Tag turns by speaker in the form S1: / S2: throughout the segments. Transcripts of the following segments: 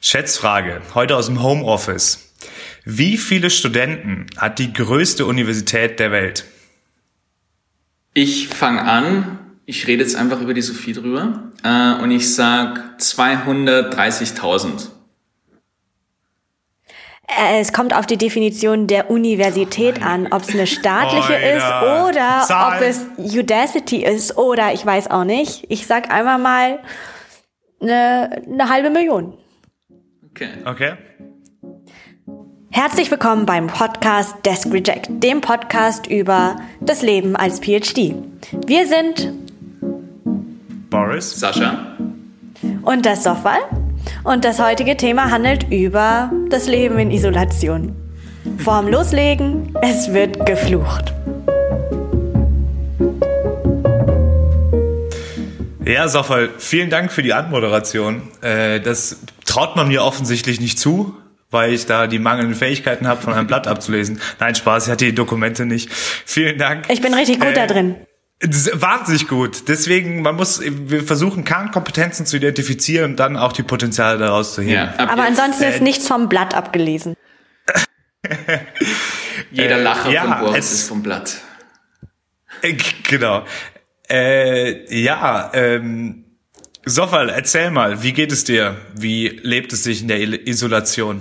S1: Schätzfrage, heute aus dem Homeoffice. Wie viele Studenten hat die größte Universität der Welt?
S2: Ich fange an, ich rede jetzt einfach über die Sophie drüber äh, und ich sag 230.000.
S3: Äh, Es kommt auf die Definition der Universität an, ob es eine staatliche
S1: Alter.
S3: ist oder
S1: Zahl.
S3: ob es Udacity ist oder ich weiß auch nicht. Ich sag einmal mal eine, eine halbe Million.
S2: Okay.
S1: Okay.
S3: Herzlich willkommen beim Podcast Desk Reject, dem Podcast über das Leben als PhD. Wir sind
S1: Boris?
S2: Sascha?
S3: und das Sofal und das heutige Thema handelt über das Leben in Isolation. Vorm Loslegen, es wird geflucht.
S1: Ja, Soffel, vielen Dank für die Anmoderation. Äh, das traut man mir offensichtlich nicht zu, weil ich da die mangelnden Fähigkeiten habe, von einem Blatt abzulesen. Nein, Spaß, ich hatte die Dokumente nicht. Vielen Dank.
S3: Ich bin richtig gut
S1: Äh,
S3: da drin.
S1: Ist wahnsinnig gut. Deswegen, man muss, wir versuchen Kernkompetenzen zu identifizieren und dann auch die Potenziale daraus zu heben.
S2: Ja, ab
S3: Aber
S2: jetzt
S3: ansonsten ist
S1: äh,
S3: nichts vom Blatt abgelesen.
S2: jeder
S1: äh,
S2: Lacher
S1: ja,
S2: von Boris
S1: es-
S2: ist vom Blatt.
S1: Äh, Genau. Äh, ja, ähm, Sofal, erzähl mal, wie geht es dir? Wie lebt es sich in der Isolation?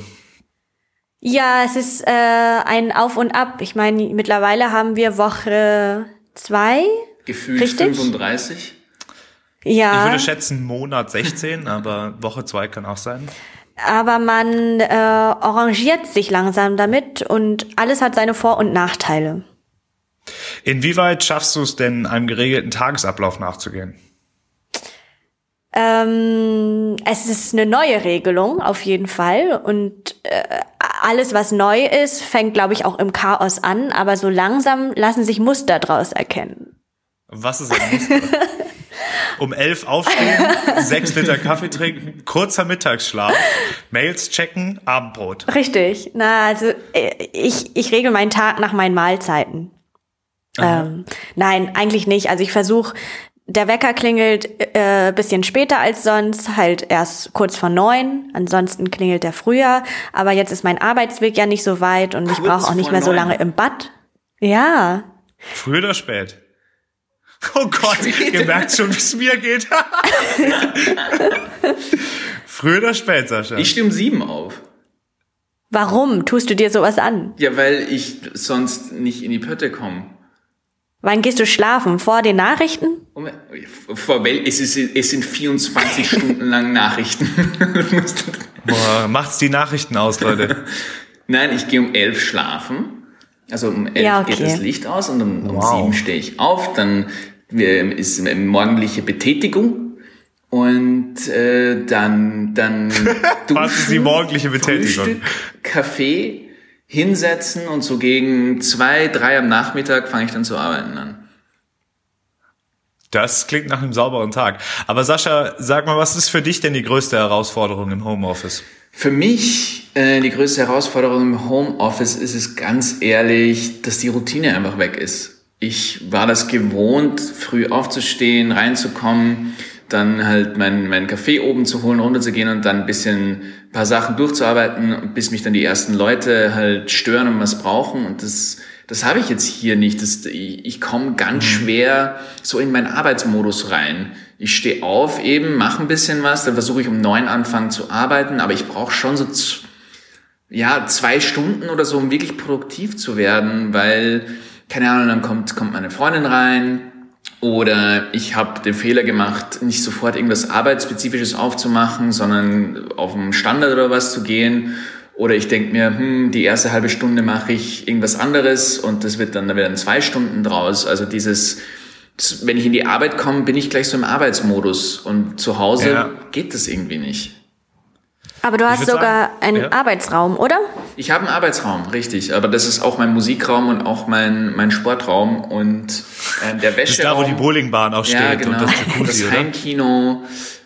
S3: Ja, es ist äh, ein Auf und Ab. Ich meine, mittlerweile haben wir Woche zwei.
S2: Gefühlt
S3: Richtig?
S2: 35.
S1: Ich
S3: Ja,
S1: würde schätzen Monat 16, aber Woche 2 kann auch sein.
S3: aber man äh, arrangiert sich langsam damit und alles hat seine Vor- und Nachteile.
S1: Inwieweit schaffst du es denn, einem geregelten Tagesablauf nachzugehen?
S3: Ähm, es ist eine neue Regelung auf jeden Fall und äh, alles, was neu ist, fängt, glaube ich, auch im Chaos an, aber so langsam lassen sich Muster draus erkennen.
S1: Was ist ein Muster? um elf aufstehen, sechs Liter Kaffee trinken, kurzer Mittagsschlaf, Mails checken, Abendbrot.
S3: Richtig. Na, also äh, ich, ich regel meinen Tag nach meinen Mahlzeiten. Ähm, nein, eigentlich nicht. Also ich versuche, der Wecker klingelt äh, bisschen später als sonst, halt erst kurz vor neun. Ansonsten klingelt der früher. Aber jetzt ist mein Arbeitsweg ja nicht so weit und ich brauche auch nicht mehr so lange im Bad. Ja.
S1: Früh oder spät? Oh Gott, ihr merkt schon, wie es mir geht. Früh oder spät, Sascha?
S2: Ich stehe um sieben auf.
S3: Warum tust du dir sowas an?
S2: Ja, weil ich sonst nicht in die Pötte komme.
S3: Wann gehst du schlafen? Vor den Nachrichten?
S2: Vor Wel es, ist, es sind 24 Stunden lang Nachrichten.
S1: Boah, macht's die Nachrichten aus, Leute.
S2: Nein, ich gehe um elf schlafen. Also um elf
S3: Ja,
S2: geht
S3: okay.
S2: das Licht aus und um, um
S1: Wow.
S2: sieben stehe ich auf. Dann ist eine morgendliche Betätigung und äh, dann dann
S1: Was ist die morgendliche Betätigung?
S2: Frühstück, Kaffee, hinsetzen und so gegen zwei, drei am Nachmittag fange ich dann zu arbeiten an.
S1: Das klingt nach einem sauberen Tag. Aber Sascha, sag mal, was ist für dich denn die größte Herausforderung im Homeoffice?
S2: Für mich äh, die größte Herausforderung im Homeoffice ist es ganz ehrlich, dass die Routine einfach weg ist. Ich war das gewohnt, früh aufzustehen, reinzukommen, dann halt meinen meinen Kaffee oben zu holen, runterzugehen und dann ein bisschen ein paar Sachen durchzuarbeiten, bis mich dann die ersten Leute halt stören und was brauchen. Und das, das habe ich jetzt hier nicht. Das, ich, ich komme ganz schwer so in meinen Arbeitsmodus rein. Ich stehe auf eben, mache ein bisschen was, dann versuche ich um neun anfangen zu arbeiten, aber ich brauche schon so ja, zwei Stunden oder so, um wirklich produktiv zu werden, weil, keine Ahnung, dann kommt, kommt meine Freundin rein oder ich habe den Fehler gemacht, nicht sofort irgendwas Arbeitsspezifisches aufzumachen, sondern auf einen Standard oder was zu gehen. Oder ich denke mir, hm, die erste halbe Stunde mache ich irgendwas anderes und das wird dann, da werden zwei Stunden draus. Also dieses, wenn ich in die Arbeit komme, bin ich gleich so im Arbeitsmodus und zu Hause
S1: Ja.
S2: geht das irgendwie nicht.
S3: Aber du hast sogar
S1: sagen,
S3: einen
S1: ja.
S3: Arbeitsraum, oder?
S2: Ich habe einen Arbeitsraum, richtig. Aber das ist auch mein Musikraum und auch mein, mein Sportraum und ähm, der
S1: Das ist da, wo
S2: Wäscheraum.
S1: die Bowlingbahn auch steht
S2: ja, genau.
S1: und das Jacuzzi,
S2: das? Heimkino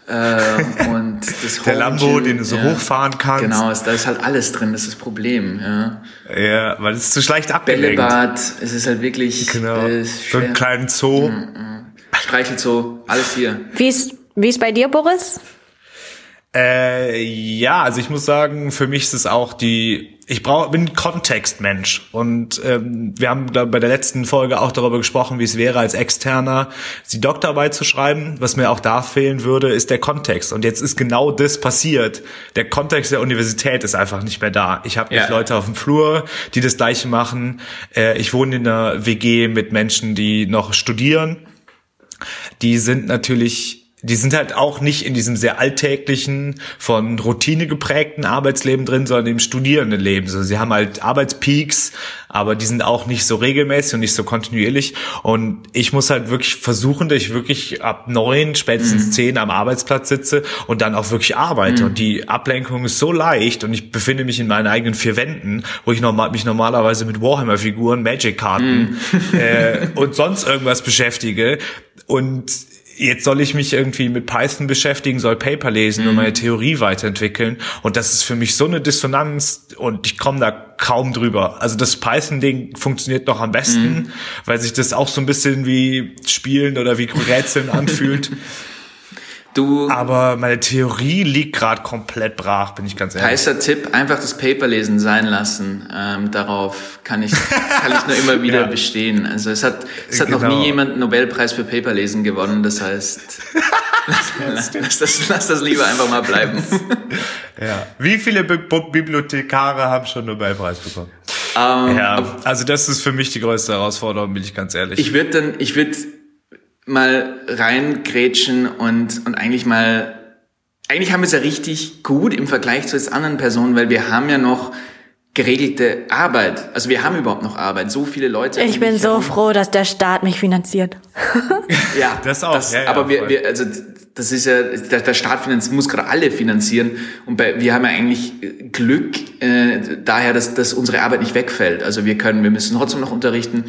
S2: äh, und das
S1: Der Lambo, den du so
S2: ja.
S1: hochfahren kannst.
S2: Genau, es- da ist halt alles drin, das ist das Problem. Ja.
S1: Ja, weil es ist zu schlecht abgelenkt.
S2: Bällebad, es ist halt wirklich
S1: Genau.
S2: äh,
S1: So einen
S2: schwer.
S1: kleinen Zoo.
S2: Streichelt so, alles hier.
S3: Wie ist, wie ist bei dir, Boris?
S1: Äh, ja, also ich muss sagen, für mich ist es auch die, ich brauche, bin Kontextmensch und ähm, wir haben da bei der letzten Folge auch darüber gesprochen, wie es wäre, als Externer die Doktorarbeit zu schreiben. Was mir auch da fehlen würde, ist der Kontext. Und jetzt ist genau das passiert. Der Kontext der Universität ist einfach nicht mehr da. Ich habe nicht ja. Leute auf dem Flur, die das Gleiche machen. Äh, ich wohne in einer WG mit Menschen, die noch studieren. Die sind natürlich die sind halt auch nicht in diesem sehr alltäglichen, von Routine geprägten Arbeitsleben drin, sondern im Studierendenleben. Also sie haben halt Arbeitspeaks, aber die sind auch nicht so regelmäßig und nicht so kontinuierlich. Und ich muss halt wirklich versuchen, dass ich wirklich ab neun, spätestens mhm. zehn am Arbeitsplatz sitze und dann auch wirklich arbeite. Mhm. Und die Ablenkung ist so leicht und ich befinde mich in meinen eigenen vier Wänden, wo ich normal, mich normalerweise mit Warhammer-Figuren, Magic-Karten mhm. äh, und sonst irgendwas beschäftige. Und jetzt soll ich mich irgendwie mit Python beschäftigen, soll Paper lesen mhm. und meine Theorie weiterentwickeln. Und das ist für mich so eine Dissonanz und ich komme da kaum drüber. Also das Python-Ding funktioniert noch am besten, mhm. weil sich das auch so ein bisschen wie Spielen oder wie Rätseln anfühlt. Du, Aber meine Theorie liegt gerade komplett brach, bin ich ganz ehrlich.
S2: Heißer Tipp, einfach das Paper lesen sein lassen. Ähm, darauf kann ich, kann ich nur immer wieder ja. bestehen. Also es hat, es hat genau. noch nie genau. jemand einen Nobelpreis für Paperlesen gewonnen. Das heißt, lass, lass, das, lass das lieber einfach mal bleiben.
S1: ja. Wie viele Bi Bibliothekare haben schon Nobelpreis bekommen? Um, ähm, ja, also das ist für mich die größte Herausforderung, bin ich ganz ehrlich.
S2: Ich würde dann, ich würde mal reingrätschen und, und eigentlich mal, eigentlich haben wir es ja richtig gut im Vergleich zu jetzt anderen Personen, weil wir haben ja noch geregelte Arbeit. Also wir haben überhaupt noch Arbeit. So viele Leute.
S3: Ich bin so froh, dass der Staat mich finanziert.
S2: ja, das auch. Das, ja, ja, aber wir, wir, also das ist ja, der, der Staat finanziert, muss gerade alle finanzieren. Und bei, wir haben ja eigentlich Glück äh, daher, dass, dass unsere Arbeit nicht wegfällt. Also wir können, wir müssen trotzdem noch unterrichten.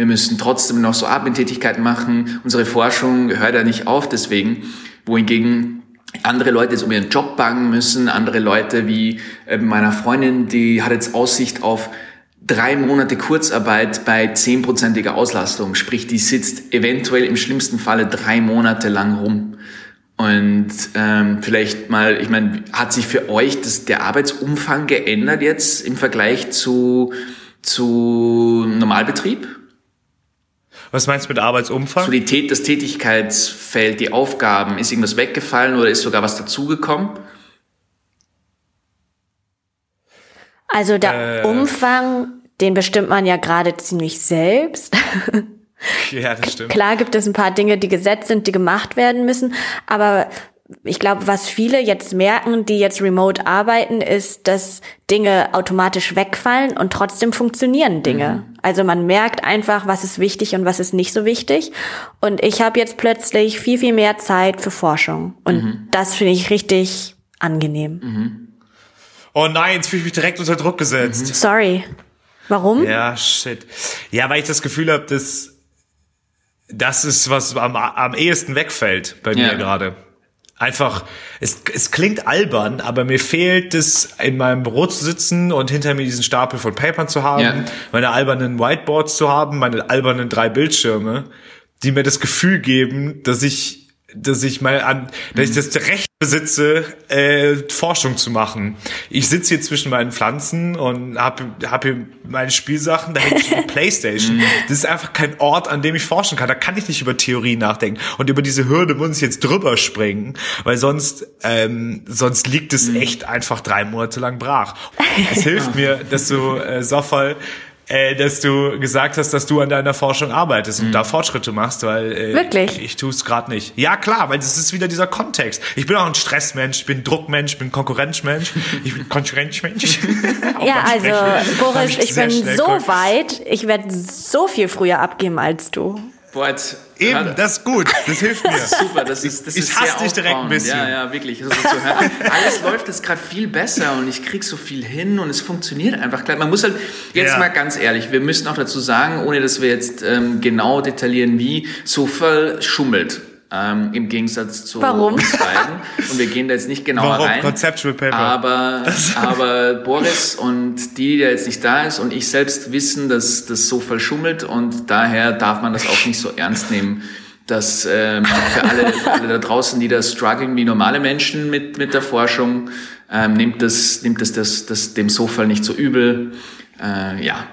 S2: Wir müssen trotzdem noch so Admin-Tätigkeiten machen. Unsere Forschung hört ja nicht auf deswegen. Wohingegen andere Leute jetzt um ihren Job bangen müssen. Andere Leute wie äh, meiner Freundin, die hat jetzt Aussicht auf drei Monate Kurzarbeit bei zehnprozentiger Auslastung. Sprich, die sitzt eventuell im schlimmsten Falle drei Monate lang rum. Und ähm, vielleicht mal, ich meine, hat sich für euch das, der Arbeitsumfang geändert jetzt im Vergleich zu, zu Normalbetrieb?
S1: Was meinst du mit Arbeitsumfang?
S2: So die Tät das Tätigkeitsfeld, die Aufgaben, ist irgendwas weggefallen oder ist sogar was dazugekommen?
S3: Also der äh, Umfang, den bestimmt man ja gerade ziemlich selbst.
S1: Ja, das stimmt.
S3: Klar gibt es ein paar Dinge, die gesetzt sind, die gemacht werden müssen, aber ich glaube, was viele jetzt merken, die jetzt remote arbeiten, ist, dass Dinge automatisch wegfallen und trotzdem funktionieren Dinge. Mhm. Also man merkt einfach, was ist wichtig und was ist nicht so wichtig. Und ich habe jetzt plötzlich viel, viel mehr Zeit für Forschung. Und mhm. das finde ich richtig angenehm. Mhm.
S1: Oh nein, jetzt fühle ich mich direkt unter Druck gesetzt.
S3: Mhm. Sorry. Warum?
S1: Ja, shit. Ja, weil ich das Gefühl habe, dass das ist, was am, am ehesten wegfällt bei ja. mir gerade einfach, es, es klingt albern, aber mir fehlt es, in meinem Büro zu sitzen und hinter mir diesen Stapel von Papern zu haben, ja. meine albernen Whiteboards zu haben, meine albernen drei Bildschirme, die mir das Gefühl geben, dass ich dass ich mal an, dass ich das Recht besitze, äh, Forschung zu machen. Ich sitze hier zwischen meinen Pflanzen und habe hab hier meine Spielsachen, da hängt eine Playstation. Mhm. Das ist einfach kein Ort, an dem ich forschen kann. Da kann ich nicht über Theorie nachdenken. Und über diese Hürde muss ich jetzt drüber springen, weil sonst, ähm, sonst liegt es mhm. echt einfach drei Monate lang brach. Es hilft mir, dass du, äh, Soffal, äh, dass du gesagt hast, dass du an deiner Forschung arbeitest und mhm. da Fortschritte machst, weil äh,
S3: Wirklich?
S1: ich, ich tue es gerade nicht. Ja, klar, weil das ist wieder dieser Kontext. Ich bin auch ein Stressmensch, ich bin Druckmensch, ich bin Konkurrenzmensch, ich bin Konkurrenzmensch.
S3: ja, also Boris, ich bin so weit, ich werde so viel früher abgeben als du.
S2: Boah, jetzt,
S1: Eben, gerade, das ist gut. Das hilft mir.
S2: Super, das ist das
S1: Ich
S2: ist
S1: hasse dich direkt ein bisschen.
S2: Ja, ja, wirklich. Also so alles läuft jetzt gerade viel besser und ich krieg so viel hin und es funktioniert einfach. Man muss halt, jetzt ja. mal ganz ehrlich, wir müssen auch dazu sagen, ohne dass wir jetzt ähm, genau detaillieren, wie, so voll schummelt ähm, im Gegensatz zu
S3: Warum?
S2: uns beiden. Und wir gehen da jetzt nicht genauer
S1: Warum?
S2: rein.
S1: Conceptual Paper.
S2: Aber, aber Boris und die, der jetzt nicht da ist und ich selbst wissen, dass das so verschummelt und daher darf man das auch nicht so ernst nehmen. dass ähm, für, alle, für alle da draußen, die da strugglen wie normale Menschen mit, mit der Forschung, ähm, nimmt das, nimmt das, das, das dem Sofall nicht so übel. Äh, ja.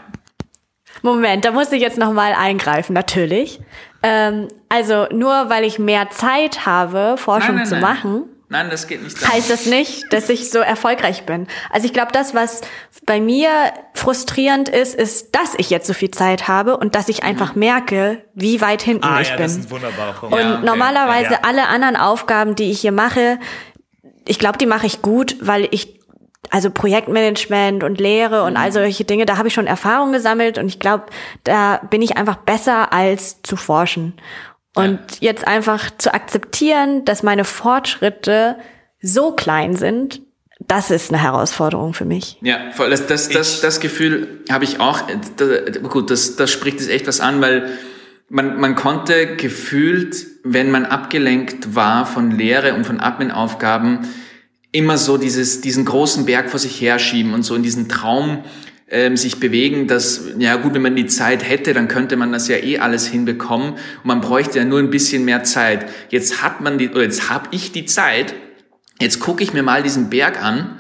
S3: Moment, da muss ich jetzt nochmal eingreifen, natürlich. Ähm, also nur weil ich mehr Zeit habe, Forschung
S2: Nein, nein,
S3: zu
S2: nein.
S3: machen,
S2: Nein, das geht nicht. darum.
S3: heißt das nicht, dass ich so erfolgreich bin. Also ich glaube, das, was bei mir frustrierend ist, ist, dass ich jetzt so viel Zeit habe und dass ich einfach merke, wie weit hinten
S1: Ah
S3: ich
S1: ja,
S3: bin.
S1: das ist ein wunderbarer Punkt.
S3: Und
S2: Ja, okay.
S3: normalerweise
S1: Ja, ja.
S3: alle anderen Aufgaben, die ich hier mache, ich glaube, die mache ich gut, weil ich also Projektmanagement und Lehre und
S2: Mhm.
S3: all solche Dinge, da habe ich schon Erfahrung gesammelt und ich glaube, da bin ich einfach besser als zu forschen. Und jetzt einfach zu akzeptieren, dass meine Fortschritte so klein sind, das ist eine Herausforderung für mich.
S2: Ja, voll. Das, das, das, das Gefühl habe ich auch. Da, gut, das, das spricht jetzt echt was an, weil man, man konnte gefühlt, wenn man abgelenkt war von Lehre und von Admin-Aufgaben, immer so dieses, diesen großen Berg vor sich herschieben und so in diesen Traum ähm, sich bewegen, dass, ja gut, wenn man die Zeit hätte, dann könnte man das ja eh alles hinbekommen und man bräuchte ja nur ein bisschen mehr Zeit. Jetzt hat man die, oder jetzt habe ich die Zeit, jetzt gucke ich mir mal diesen Berg an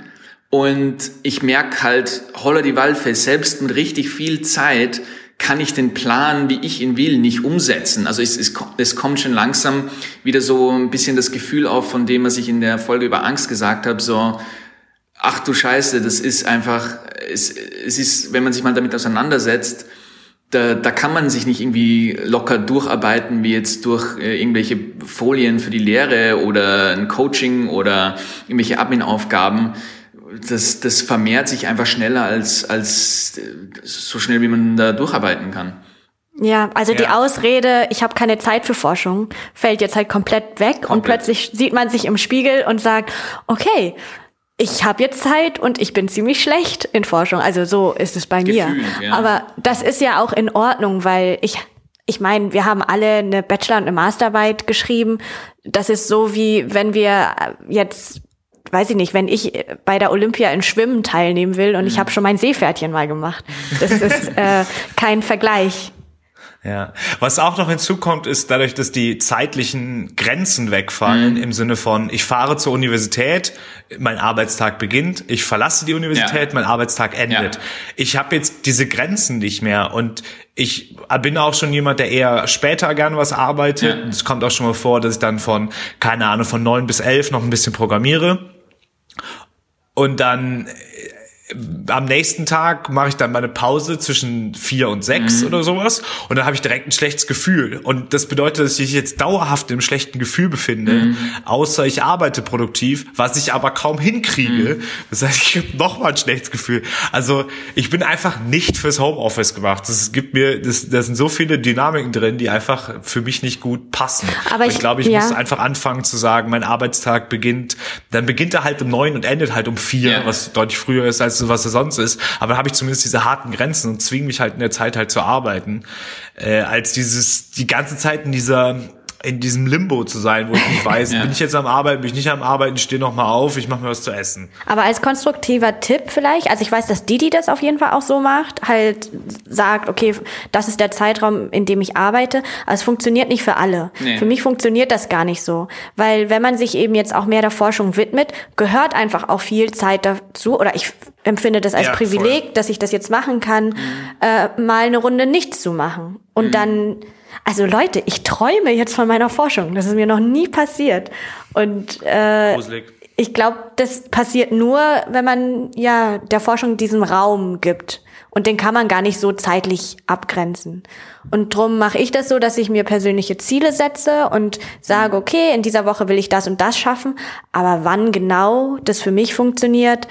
S2: und ich merke halt, holla die Waldfee, selbst mit richtig viel Zeit kann ich den Plan, wie ich ihn will, nicht umsetzen. Also es, es, es kommt schon langsam wieder so ein bisschen das Gefühl auf, von dem, was ich in der Folge über Angst gesagt habe, so, ach du Scheiße, das ist einfach, es, es ist, wenn man sich mal damit auseinandersetzt, da, da kann man sich nicht irgendwie locker durcharbeiten, wie jetzt durch äh, irgendwelche Folien für die Lehre oder ein Coaching oder irgendwelche Admin-Aufgaben. Das, das vermehrt sich einfach schneller als, als so schnell, wie man da durcharbeiten kann.
S3: Ja, also die
S1: Ja.
S3: Ausrede, ich habe keine Zeit für Forschung, fällt jetzt halt komplett weg und
S2: Komplett.
S3: plötzlich sieht man sich im Spiegel und sagt, okay, ich habe jetzt Zeit und ich bin ziemlich schlecht in Forschung. Also so ist es bei mir.
S2: Gefühlt, ja.
S3: Aber das ist ja auch in Ordnung, weil ich ich meine, wir haben alle eine Bachelor- und eine Masterarbeit geschrieben. Das ist so wie wenn wir jetzt weiß ich nicht, wenn ich bei der Olympia in Schwimmen teilnehmen will und
S2: Mhm.
S3: ich habe schon mein Seepferdchen mal gemacht. Das ist äh, kein Vergleich.
S1: Ja. Was auch noch hinzukommt, ist dadurch, dass die zeitlichen Grenzen wegfallen,
S2: Mhm.
S1: im Sinne von, ich fahre zur Universität, mein Arbeitstag beginnt, ich verlasse die Universität,
S2: Ja.
S1: mein Arbeitstag endet.
S2: Ja.
S1: Ich habe jetzt diese Grenzen nicht mehr und ich bin auch schon jemand, der eher später gern was arbeitet.
S2: Ja.
S1: Es kommt auch schon mal vor, dass ich dann von, keine Ahnung, von neun bis elf noch ein bisschen programmiere. Und dann am nächsten Tag mache ich dann meine Pause zwischen vier und sechs
S2: Mhm.
S1: oder sowas und dann habe ich direkt ein schlechtes Gefühl und das bedeutet, dass ich mich jetzt dauerhaft im schlechten Gefühl befinde,
S2: Mhm.
S1: außer ich arbeite produktiv, was ich aber kaum hinkriege.
S2: Mhm.
S1: Das heißt, ich habe noch mal ein schlechtes Gefühl. Also ich bin einfach nicht fürs Homeoffice gemacht. Das gibt mir, das, da sind so viele Dynamiken drin, die einfach für mich nicht gut passen.
S3: Aber ich-
S1: ich glaube, ich
S3: ja.
S1: muss einfach anfangen zu sagen, mein Arbeitstag beginnt, dann beginnt er halt um neun und endet halt um vier,
S2: Ja.
S1: was deutlich früher ist als was er sonst ist. Aber da habe ich zumindest diese harten Grenzen und zwinge mich halt in der Zeit halt zu arbeiten, äh, als dieses die ganze Zeit in dieser in diesem Limbo zu sein, wo ich nicht weiß,
S2: Ja.
S1: bin ich jetzt am Arbeiten, bin ich nicht am Arbeiten, ich stehe noch mal auf, ich mache mir was zu essen.
S3: Aber als konstruktiver Tipp vielleicht, also ich weiß, dass Didi das auf jeden Fall auch so macht, halt sagt, okay, das ist der Zeitraum, in dem ich arbeite, aber es funktioniert nicht für alle.
S2: Nee.
S3: Für mich funktioniert das gar nicht so, weil wenn man sich eben jetzt auch mehr der Forschung widmet, gehört einfach auch viel Zeit dazu oder ich empfinde das als
S1: Ja,
S3: Privileg,
S1: voll.
S3: dass ich das jetzt machen kann, äh, mal eine Runde nichts zu machen und dann also Leute, ich träume jetzt von meiner Forschung. Das ist mir noch nie passiert. Und äh,
S1: Gruselig.
S3: ich glaube, das passiert nur, wenn man ja der Forschung diesen Raum gibt. Und den kann man gar nicht so zeitlich abgrenzen. Und drum mache ich das so, dass ich mir persönliche Ziele setze und sage, okay, in dieser Woche will ich das und das schaffen. Aber wann genau das für mich funktioniert,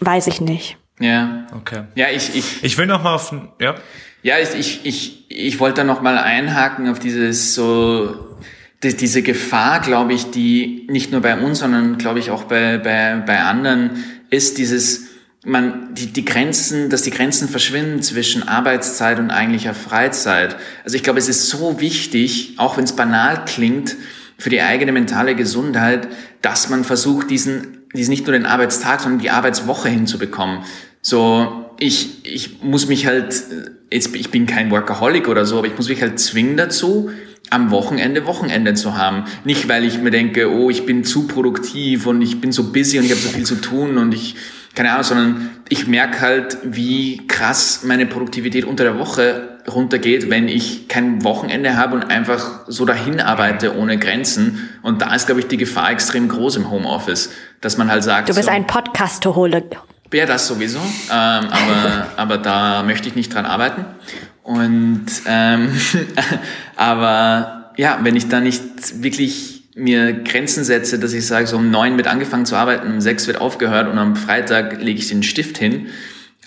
S3: weiß ich nicht.
S2: Ja.
S1: Okay.
S2: Ja, ich, ich,
S1: Ich will noch mal auf ja.
S2: Ja, ich, ich, ich, ich wollte da noch mal einhaken auf dieses so die, diese Gefahr, glaube ich, die nicht nur bei uns, sondern glaube ich auch bei, bei, bei anderen ist dieses man die, die Grenzen, dass die Grenzen verschwinden zwischen Arbeitszeit und eigentlicher Freizeit. Also ich glaube, es ist so wichtig, auch wenn es banal klingt, für die eigene mentale Gesundheit, dass man versucht, diesen, diesen nicht nur den Arbeitstag, sondern die Arbeitswoche hinzubekommen. So, ich, ich muss mich halt, jetzt, ich bin kein Workaholic oder so, aber ich muss mich halt zwingen dazu, am Wochenende Wochenende zu haben. Nicht, weil ich mir denke, oh, ich bin zu produktiv und ich bin so busy und ich habe so viel zu tun und ich, keine Ahnung, sondern ich merke halt, wie krass meine Produktivität unter der Woche runtergeht, wenn ich kein Wochenende habe und einfach so dahin arbeite ohne Grenzen. Und da ist, glaube ich, die Gefahr extrem groß im Homeoffice, dass man halt sagt.
S3: Du bist
S2: so,
S3: ein Podcast-Hole.
S2: Ja, das sowieso. Ähm, aber, aber da möchte ich nicht dran arbeiten. Und ähm, aber ja, wenn ich da nicht wirklich mir Grenzen setze, dass ich sage, so um neun wird angefangen zu arbeiten, um sechs wird aufgehört und am Freitag lege ich den Stift hin,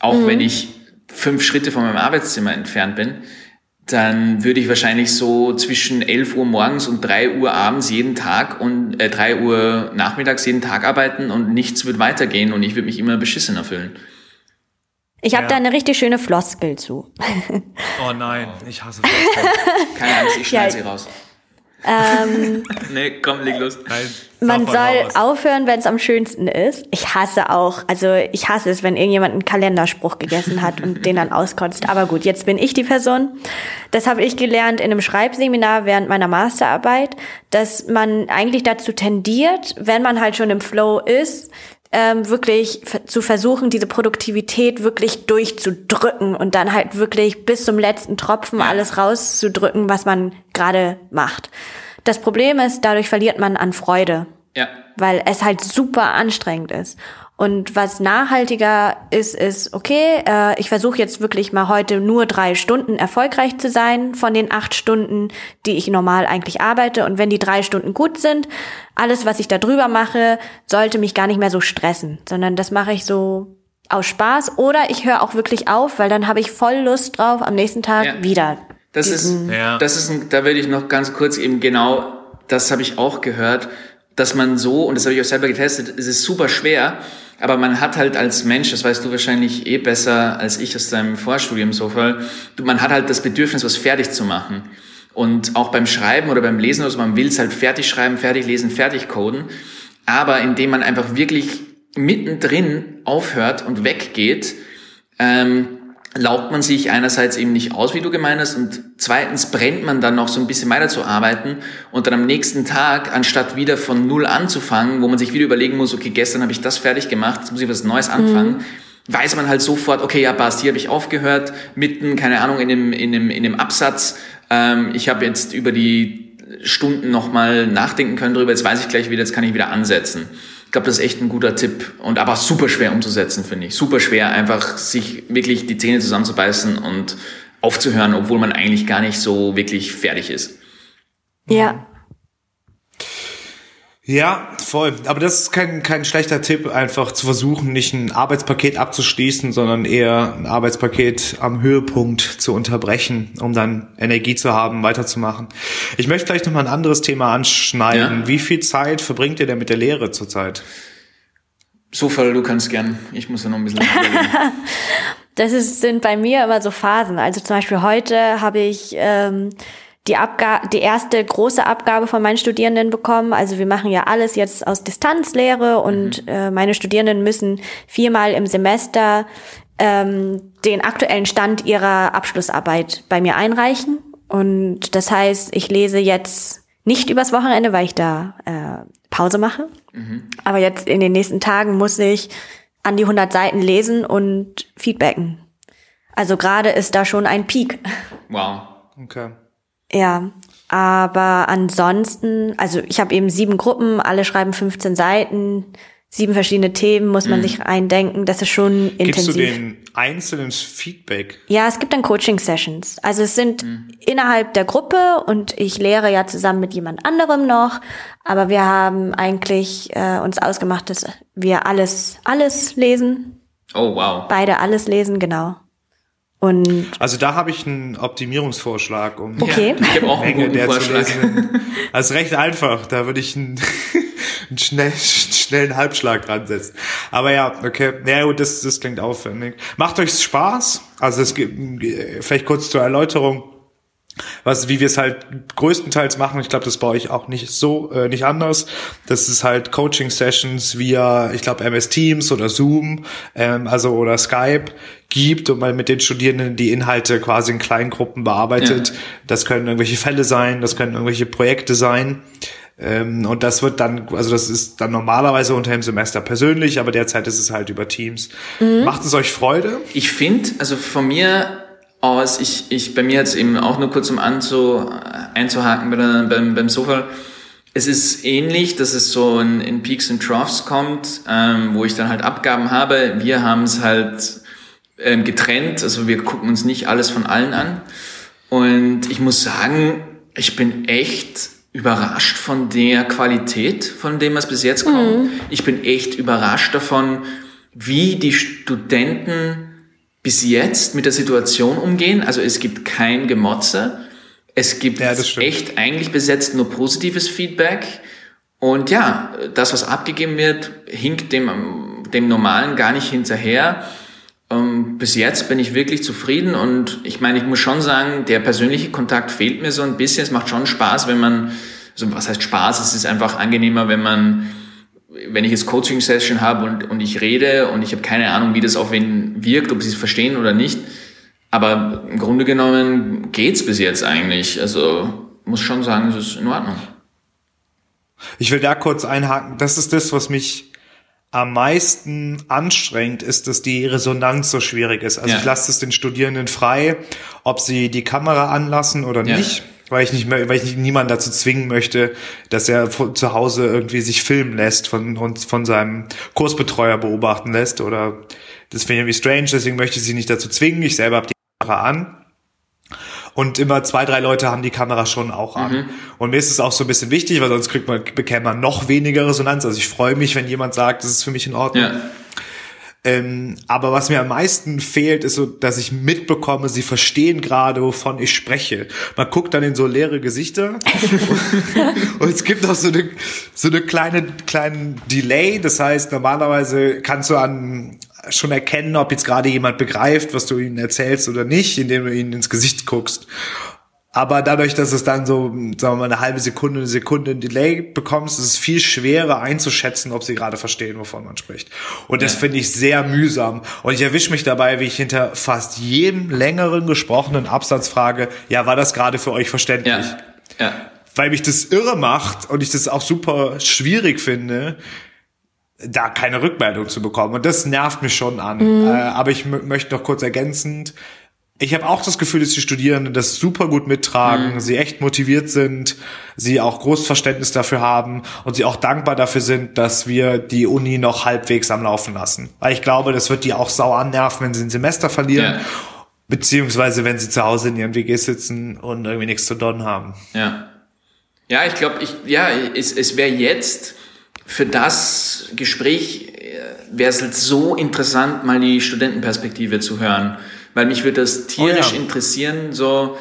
S2: auch mhm. wenn ich fünf Schritte von meinem Arbeitszimmer entfernt bin, dann würde ich wahrscheinlich so zwischen 11 Uhr morgens und 3 Uhr abends jeden Tag und äh, 3 Uhr nachmittags jeden Tag arbeiten und nichts wird weitergehen und ich würde mich immer beschissen erfüllen.
S3: Ich habe ja. da eine richtig schöne Floskel zu.
S1: Oh nein, ich hasse Floskeln.
S2: Keine Angst, ich schneide ja. sie raus.
S3: Ähm,
S2: nee, komm, leg los.
S3: Nein, man soll aufhören, wenn es am schönsten ist. Ich hasse auch, also ich hasse es, wenn irgendjemand einen Kalenderspruch gegessen hat und den dann auskotzt. Aber gut, jetzt bin ich die Person. Das habe ich gelernt in einem Schreibseminar während meiner Masterarbeit, dass man eigentlich dazu tendiert, wenn man halt schon im Flow ist, ähm, wirklich zu versuchen, diese Produktivität wirklich durchzudrücken und dann halt wirklich bis zum letzten Tropfen alles rauszudrücken, was man gerade macht. Das Problem ist, dadurch verliert man an Freude.
S2: Ja.
S3: Weil es halt super anstrengend ist. Und was nachhaltiger ist, ist, okay, äh, ich versuche jetzt wirklich mal heute nur drei Stunden erfolgreich zu sein von den acht Stunden, die ich normal eigentlich arbeite. Und wenn die drei Stunden gut sind, alles, was ich da drüber mache, sollte mich gar nicht mehr so stressen, sondern das mache ich so aus Spaß oder ich höre auch wirklich auf, weil dann habe ich voll Lust drauf, am nächsten Tag ja. wieder.
S2: Das ist, ja. das ist, ein, da würde ich noch ganz kurz eben genau, das habe ich auch gehört, dass man so, und das habe ich auch selber getestet, es ist super schwer, aber man hat halt als Mensch, das weißt du wahrscheinlich eh besser als ich aus deinem Vorstudium so voll, man hat halt das Bedürfnis, was fertig zu machen. Und auch beim Schreiben oder beim Lesen, also man will es halt fertig schreiben, fertig lesen, fertig coden. Aber indem man einfach wirklich mittendrin aufhört und weggeht, ähm, laugt man sich einerseits eben nicht aus, wie du gemeint hast, und zweitens brennt man dann noch so ein bisschen weiter zu arbeiten und dann am nächsten Tag, anstatt wieder von Null anzufangen, wo man sich wieder überlegen muss, okay, gestern habe ich das fertig gemacht, jetzt muss ich was Neues anfangen, mhm. weiß man halt sofort, okay, ja, passt, hier habe ich aufgehört, mitten, keine Ahnung, in dem, in dem, in dem Absatz, ähm, ich habe jetzt über die Stunden nochmal nachdenken können drüber, jetzt weiß ich gleich wieder, jetzt kann ich wieder ansetzen. Ich glaube, das ist echt ein guter Tipp und aber super schwer umzusetzen, finde ich. Super schwer, einfach sich wirklich die Zähne zusammenzubeißen und aufzuhören, obwohl man eigentlich gar nicht so wirklich fertig ist.
S3: Ja,
S1: ja, voll. Aber das ist kein, kein schlechter Tipp, einfach zu versuchen, nicht ein Arbeitspaket abzuschließen, sondern eher ein Arbeitspaket am Höhepunkt zu unterbrechen, um dann Energie zu haben, weiterzumachen. Ich möchte vielleicht noch mal ein anderes Thema anschneiden. Ja. Wie viel Zeit verbringt ihr denn mit der Lehre zurzeit?
S2: So voll, du kannst gern. Ich muss ja noch ein bisschen
S3: Das ist, sind bei mir immer so Phasen. Also zum Beispiel heute habe ich ähm, die, Abga die erste große Abgabe von meinen Studierenden bekommen. Also wir machen ja alles jetzt aus Distanzlehre und mhm. äh, meine Studierenden müssen viermal im Semester ähm, den aktuellen Stand ihrer Abschlussarbeit bei mir einreichen. Und das heißt, ich lese jetzt nicht übers Wochenende, weil ich da äh, Pause mache. Mhm. Aber jetzt in den nächsten Tagen muss ich an die 100 Seiten lesen und feedbacken. Also gerade ist da schon ein Peak.
S2: Wow.
S1: Okay.
S3: Ja, aber ansonsten, also ich habe eben sieben Gruppen, alle schreiben 15 Seiten, sieben verschiedene Themen, muss man mhm. sich eindenken. Das ist schon intensiv. Gibst du
S1: den einzelnen Feedback?
S3: Ja, es gibt dann Coaching-Sessions. Also es sind mhm. innerhalb der Gruppe und ich lehre ja zusammen mit jemand anderem noch, aber wir haben eigentlich äh, uns ausgemacht, dass wir alles, alles lesen.
S2: Oh, wow.
S3: Beide alles lesen, genau. Und
S1: also da habe ich einen Optimierungsvorschlag, um
S3: okay.
S2: ich habe auch einen
S1: Menge der Vorschlag. zu lesen. Also recht einfach, da würde ich einen, einen schnell, schnellen Halbschlag dran setzen. Aber ja, okay. Ja gut, das, das klingt aufwendig. Macht euch Spaß? Also es gibt vielleicht kurz zur Erläuterung. Was wie wir es halt größtenteils machen, ich glaube, das bei euch auch nicht so äh, nicht anders. Das ist halt Coaching Sessions via, ich glaube, MS Teams oder Zoom, ähm, also oder Skype gibt und man mit den Studierenden die Inhalte quasi in kleinen Gruppen bearbeitet. Ja. Das können irgendwelche Fälle sein, das können irgendwelche Projekte sein. Ähm, und das wird dann, also das ist dann normalerweise unter dem Semester persönlich, aber derzeit ist es halt über Teams. Mhm. Macht es euch Freude?
S2: Ich finde, also von mir aus, ich, ich, bei mir jetzt eben auch nur kurz um anzu, einzuhaken beim, beim Sofa. Es ist ähnlich, dass es so in, in Peaks und Troughs kommt, ähm, wo ich dann halt Abgaben habe. Wir haben es halt ähm, getrennt, also wir gucken uns nicht alles von allen an. Und ich muss sagen, ich bin echt überrascht von der Qualität, von dem was bis jetzt kommt. Mhm. Ich bin echt überrascht davon, wie die Studenten bis jetzt mit der Situation umgehen. Also es gibt kein Gemotze. Es gibt ja, echt eigentlich bis jetzt nur positives Feedback. Und ja, das, was abgegeben wird, hinkt dem, dem Normalen gar nicht hinterher. Ähm, bis jetzt bin ich wirklich zufrieden und ich meine, ich muss schon sagen, der persönliche Kontakt fehlt mir so ein bisschen. Es macht schon Spaß, wenn man, also was heißt Spaß? Es ist einfach angenehmer, wenn man wenn ich jetzt Coaching-Session habe und, und ich rede und ich habe keine Ahnung, wie das auf wen wirkt, ob sie es verstehen oder nicht. Aber im Grunde genommen geht's bis jetzt eigentlich. Also muss schon sagen, es ist in Ordnung.
S1: Ich will da kurz einhaken. Das ist das, was mich am meisten anstrengt, ist, dass die Resonanz so schwierig ist. Also ja. ich lasse es den Studierenden frei, ob sie die Kamera anlassen oder ja. nicht weil ich nicht mehr, weil ich nicht, niemanden dazu zwingen möchte, dass er zu Hause irgendwie sich filmen lässt, von, von seinem Kursbetreuer beobachten lässt oder das finde ich irgendwie strange, deswegen möchte ich sie nicht dazu zwingen. Ich selber habe die Kamera an. Und immer zwei, drei Leute haben die Kamera schon auch an. Mhm. Und mir ist es auch so ein bisschen wichtig, weil sonst kriegt man, bekäme man noch weniger Resonanz. Also ich freue mich, wenn jemand sagt, das ist für mich in Ordnung. Ja. Ähm, aber was mir am meisten fehlt, ist so, dass ich mitbekomme, sie verstehen gerade, wovon ich spreche. Man guckt dann in so leere Gesichter und, und, es gibt auch so eine, so eine kleine, kleinen Delay. Das heißt, normalerweise kannst du an, schon erkennen, ob jetzt gerade jemand begreift, was du ihnen erzählst oder nicht, indem du ihnen ins Gesicht guckst. Aber dadurch, dass es dann so, sagen wir mal, eine halbe Sekunde, eine Sekunde ein Delay bekommst, ist es viel schwerer einzuschätzen, ob sie gerade verstehen, wovon man spricht. Und das finde ich sehr mühsam. Und ich erwische mich dabei, wie ich hinter fast jedem längeren gesprochenen Absatz frage, ja, war das gerade für euch verständlich? Ja. ja. Weil mich das irre macht und ich das auch super schwierig finde, da keine Rückmeldung zu bekommen. Und das nervt mich schon an. Mhm. Äh, aber ich möchte noch kurz ergänzend, ich habe auch das Gefühl, dass die Studierenden das super gut mittragen, mhm. sie echt motiviert sind, sie auch großes Verständnis dafür haben und sie auch dankbar dafür sind, dass wir die Uni noch halbwegs am Laufen lassen. Weil ich glaube, das wird die auch sau annerven, wenn sie ein Semester verlieren. Ja. Beziehungsweise wenn sie zu Hause in ihren WG sitzen und irgendwie nichts zu tun haben.
S2: Ja. Ja, ich glaube, ich, ja, es, es wäre jetzt für das Gespräch, äh, wäre es so interessant, mal die Studentenperspektive zu hören weil mich würde das tierisch oh ja. interessieren, so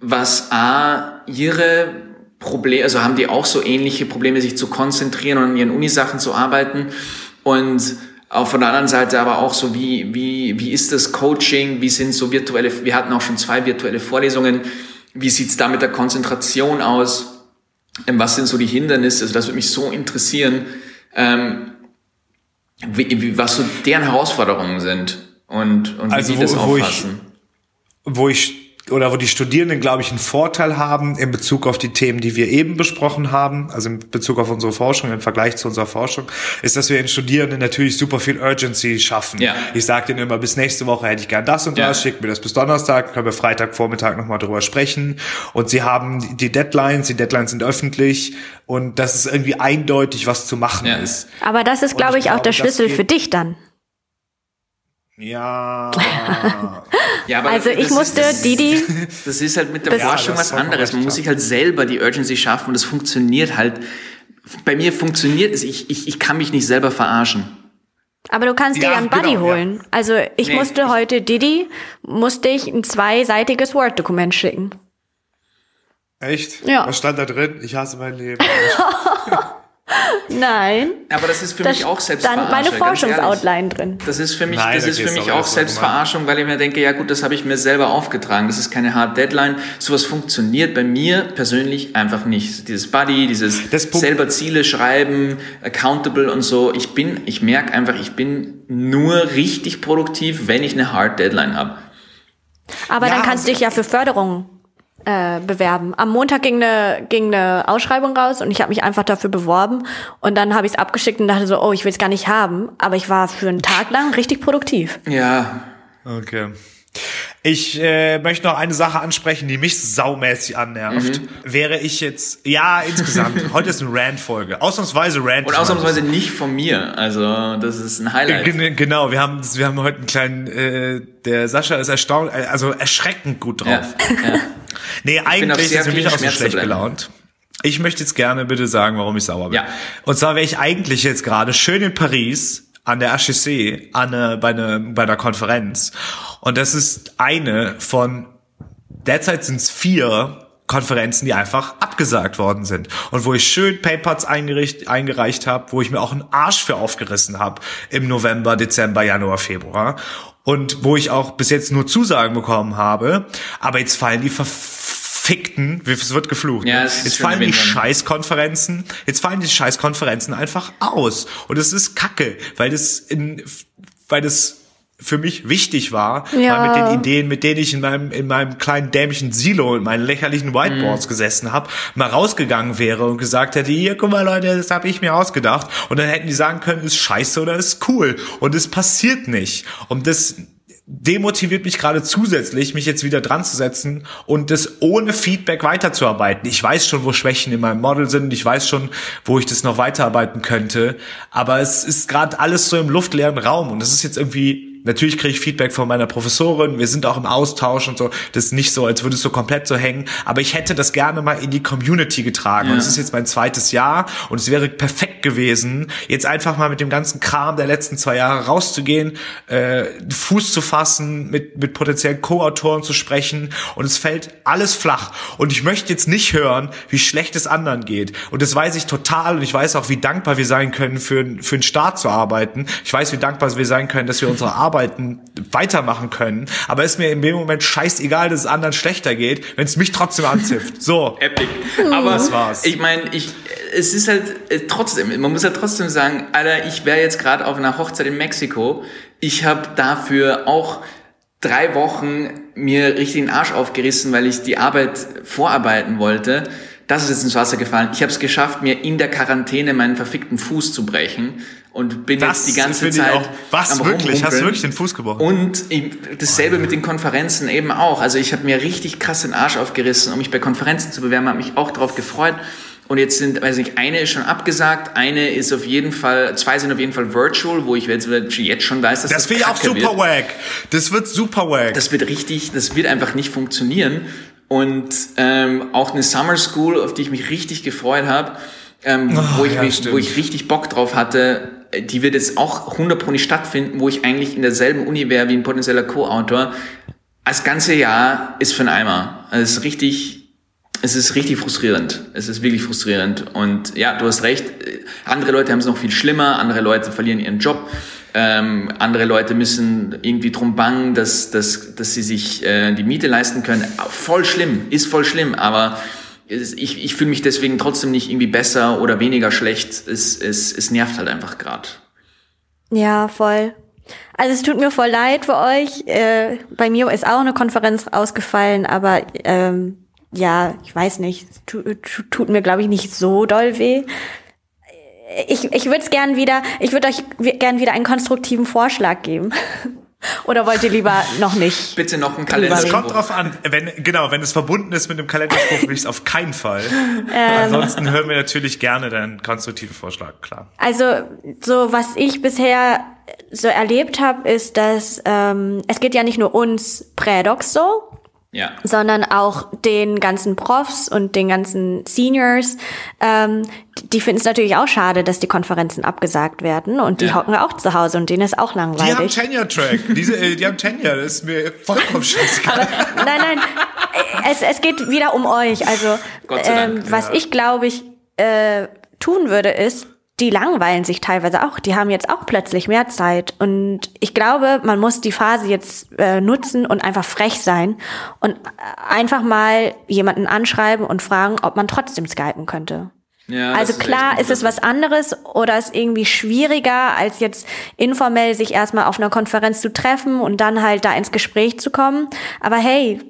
S2: was A, ihre Probleme, also haben die auch so ähnliche Probleme, sich zu konzentrieren und an ihren Unisachen zu arbeiten? Und auch von der anderen Seite aber auch so, wie, wie, wie ist das Coaching, wie sind so virtuelle, wir hatten auch schon zwei virtuelle Vorlesungen, wie sieht's da mit der Konzentration aus, ähm, was sind so die Hindernisse, also das würde mich so interessieren, ähm, wie, wie, was so deren Herausforderungen sind und, und
S1: also wie die das wo, auffassen. Wo ich, wo ich oder wo die Studierenden, glaube ich, einen Vorteil haben in Bezug auf die Themen, die wir eben besprochen haben, also in Bezug auf unsere Forschung, im Vergleich zu unserer Forschung, ist, dass wir in Studierenden natürlich super viel Urgency schaffen. Ja. Ich sage denen immer, bis nächste Woche hätte ich gern das und das, ja. schickt mir das bis Donnerstag, können wir Freitagvormittag nochmal drüber sprechen. Und sie haben die Deadlines, die Deadlines sind öffentlich und das ist irgendwie eindeutig, was zu machen ja. ist.
S3: Aber das ist, glaube ich, ich, auch der Schlüssel für dich dann.
S1: Ja.
S3: ja aber also ich musste ist, Didi.
S2: Das ist halt mit der Forschung ja, was anderes. Man muss sich halt selber die Urgency schaffen und das funktioniert halt. Bei mir funktioniert es. Ich, ich, ich kann mich nicht selber verarschen.
S3: Aber du kannst ja, dir einen Buddy genau, holen. Ja. Also ich nee, musste ich, heute Didi, musste ich ein zweiseitiges Word-Dokument schicken.
S1: Echt? Ja. Was stand da drin? Ich hasse mein Leben.
S3: Nein.
S2: Aber das ist für
S3: Da
S2: mich auch
S3: stand
S2: Selbstverarsche.
S3: meine. Forschungsoutline drin.
S2: Das ist für mich,
S1: Nein,
S2: das
S1: da
S2: ist für mich auch Selbstverarschung, weil ich mir denke, ja gut, das habe ich mir selber aufgetragen. Das ist keine Hard Deadline. Sowas funktioniert bei mir persönlich einfach nicht. Dieses Buddy, dieses
S1: Das
S2: selber Ziele schreiben, accountable und so. Ich bin, ich merke einfach, ich bin nur richtig produktiv, wenn ich eine Hard Deadline habe.
S3: Aber
S1: Ja,
S3: dann kannst du dich ja für Förderung äh, bewerben. Am Montag ging eine, ging eine Ausschreibung raus und ich habe mich einfach dafür beworben und dann habe ich es abgeschickt und dachte so, oh, ich will es gar nicht haben. Aber ich war für einen Tag lang richtig produktiv.
S2: Ja,
S1: Okay. Ich äh, möchte noch eine Sache ansprechen, die mich saumäßig annervt.
S2: Mhm.
S1: Wäre ich jetzt, ja, insgesamt, heute ist eine Rant-Folge. Ausnahmsweise Rant.
S2: und ausnahmsweise nicht von mir. Also das ist ein Highlight.
S1: Gen- Genau, wir haben, wir haben heute einen kleinen, äh, der Sascha ist erstaunt, also erschreckend gut drauf.
S2: Ja, ja.
S1: Nee, eigentlich ist er mich auch so schlecht gelaunt. Ich möchte jetzt gerne bitte sagen, warum ich sauer bin.
S2: Ja.
S1: Und zwar wäre ich eigentlich jetzt gerade schön in Paris an der HEC, an eine, bei, eine, bei einer Konferenz. Und das ist eine von, derzeit sind es vier Konferenzen, die einfach abgesagt worden sind. Und wo ich schön Papers eingericht, eingereicht habe, wo ich mir auch einen Arsch für aufgerissen habe im November, Dezember, Januar, Februar. Und wo ich auch bis jetzt nur Zusagen bekommen habe. Aber jetzt fallen die verfickten, es wird geflucht.
S2: Ja, es
S1: jetzt fallen die. Scheißkonferenzen, jetzt fallen die Scheißkonferenzen einfach aus. Und es ist kacke, weil das in, weil das für mich wichtig war,
S3: Ja.
S1: mal mit den Ideen, mit denen ich in meinem, in meinem kleinen dämlichen Silo, in meinen lächerlichen Whiteboards gesessen habe, mal rausgegangen wäre und gesagt hätte, hier, guck mal Leute, das habe ich mir ausgedacht. Und dann hätten die sagen können, ist scheiße oder ist cool. Und es passiert nicht. Und das demotiviert mich gerade zusätzlich, mich jetzt wieder dran zu setzen und das ohne Feedback weiterzuarbeiten. Ich weiß schon, wo Schwächen in meinem Model sind, ich weiß schon, wo ich das noch weiterarbeiten könnte, aber es ist gerade alles so im luftleeren Raum und es ist jetzt irgendwie Natürlich kriege ich Feedback von meiner Professorin, wir sind auch im Austausch und so. Das ist nicht so, als würde es so komplett so hängen. Aber ich hätte das gerne mal in die Community getragen. Und
S2: Ja.
S1: es ist jetzt mein zweites Jahr und es wäre perfekt gewesen, jetzt einfach mal mit dem ganzen Kram der letzten zwei Jahre rauszugehen, äh, Fuß zu fassen, mit, mit potenziellen Co-Autoren zu sprechen und es fällt alles flach. Und ich möchte jetzt nicht hören, wie schlecht es anderen geht. Und das weiß ich total und ich weiß auch, wie dankbar wir sein können, für, für einen Staat zu arbeiten. Ich weiß, wie dankbar wir sein können, dass wir unsere Arbeiten weitermachen können. Aber es ist mir in dem Moment scheißegal, dass es anderen schlechter geht, wenn es mich trotzdem anzipft. So.
S2: Epic. Aber
S1: Das war's.
S2: ich meine, ich, es ist halt äh, trotzdem, man muss ja trotzdem sagen, Alter, ich wäre jetzt gerade auf einer Hochzeit in Mexiko. Ich habe dafür auch drei Wochen mir richtig den Arsch aufgerissen, weil ich die Arbeit vorarbeiten wollte. Das ist jetzt ins Wasser gefallen. Ich habe es geschafft, mir in der Quarantäne meinen verfickten Fuß zu brechen und bin
S1: Das
S2: jetzt die ganze Zeit
S1: auch- was, wirklich? Hast du wirklich den Fuß gebrochen?
S2: Und ich- dasselbe mit den Konferenzen eben auch. Also ich habe mir richtig krass den Arsch aufgerissen, um mich bei Konferenzen zu bewerben, habe mich auch darauf gefreut. Und jetzt sind, weiß nicht, eine ist schon abgesagt, eine ist auf jeden Fall, zwei sind auf jeden Fall virtual, wo ich jetzt, jetzt schon weiß, dass das,
S1: Das finde ich auch super
S2: wird.
S1: wack. Das wird super wack.
S2: Das wird richtig, das wird einfach nicht funktionieren. Und ähm, auch eine Summer School, auf die ich mich richtig gefreut habe, ähm, wo, ich
S1: ja,
S2: mich,
S1: stimmt.
S2: wo ich richtig Bock drauf hatte, die wird jetzt auch 100 Pro nicht stattfinden, wo ich eigentlich in derselben Uni wäre wie ein potenzieller Co-Autor. Das ganze Jahr ist für einen Eimer. Es ist richtig, es ist richtig frustrierend. Es ist wirklich frustrierend. Und ja, du hast recht. Andere Leute haben es noch viel schlimmer. Andere Leute verlieren ihren Job. Ähm, andere Leute müssen irgendwie drum bangen, dass, dass, dass sie sich äh, die Miete leisten können. Voll schlimm, ist voll schlimm, aber ich, ich fühle mich deswegen trotzdem nicht irgendwie besser oder weniger schlecht. Es, es, es nervt halt einfach gerade.
S3: Ja, voll. Also es tut mir voll leid für euch. Äh, bei mir ist auch eine Konferenz ausgefallen, aber ähm, ja, ich weiß nicht. Tu, tu, tut mir, glaube ich, nicht so doll weh. Ich, ich würde es gern wieder, ich würde euch gern wieder einen konstruktiven Vorschlag geben. Oder wollt ihr lieber noch nicht?
S2: Bitte noch ein
S1: Es
S2: Kalender.
S1: kommt drauf an, wenn, genau, wenn es verbunden ist mit einem Kalenderspruch, will ich es auf keinen Fall. Ansonsten hören wir natürlich gerne deinen konstruktiven Vorschlag, klar.
S3: Also so was ich bisher so erlebt habe, ist, dass ähm, es geht ja nicht nur uns Prädocs so,
S2: Ja.
S3: sondern auch den ganzen Profs und den ganzen Seniors. Ähm, die finden es natürlich auch schade, dass die Konferenzen abgesagt werden und die
S2: Ja.
S3: hocken auch zu Hause und denen ist auch
S1: Die haben
S3: langweilig.
S1: Tenure-Track. Diese, äh, die haben Tenure. Das ist mir vollkommen scheißegal.
S3: nein, nein, es, es geht wieder um euch. Also
S2: Gott sei
S3: ähm,
S2: Dank,
S3: was ich glaube ich, äh, tun würde, ist, die langweilen sich teilweise auch. Die haben jetzt auch plötzlich mehr Zeit. Und ich glaube, man muss die Phase jetzt äh, nutzen und einfach frech sein und äh, einfach mal jemanden anschreiben und fragen, ob man trotzdem skypen könnte. Ja, also klar ist es was anderes oder ist irgendwie schwieriger, als jetzt informell sich erstmal auf einer Konferenz zu treffen und dann halt da ins Gespräch zu kommen. Aber hey,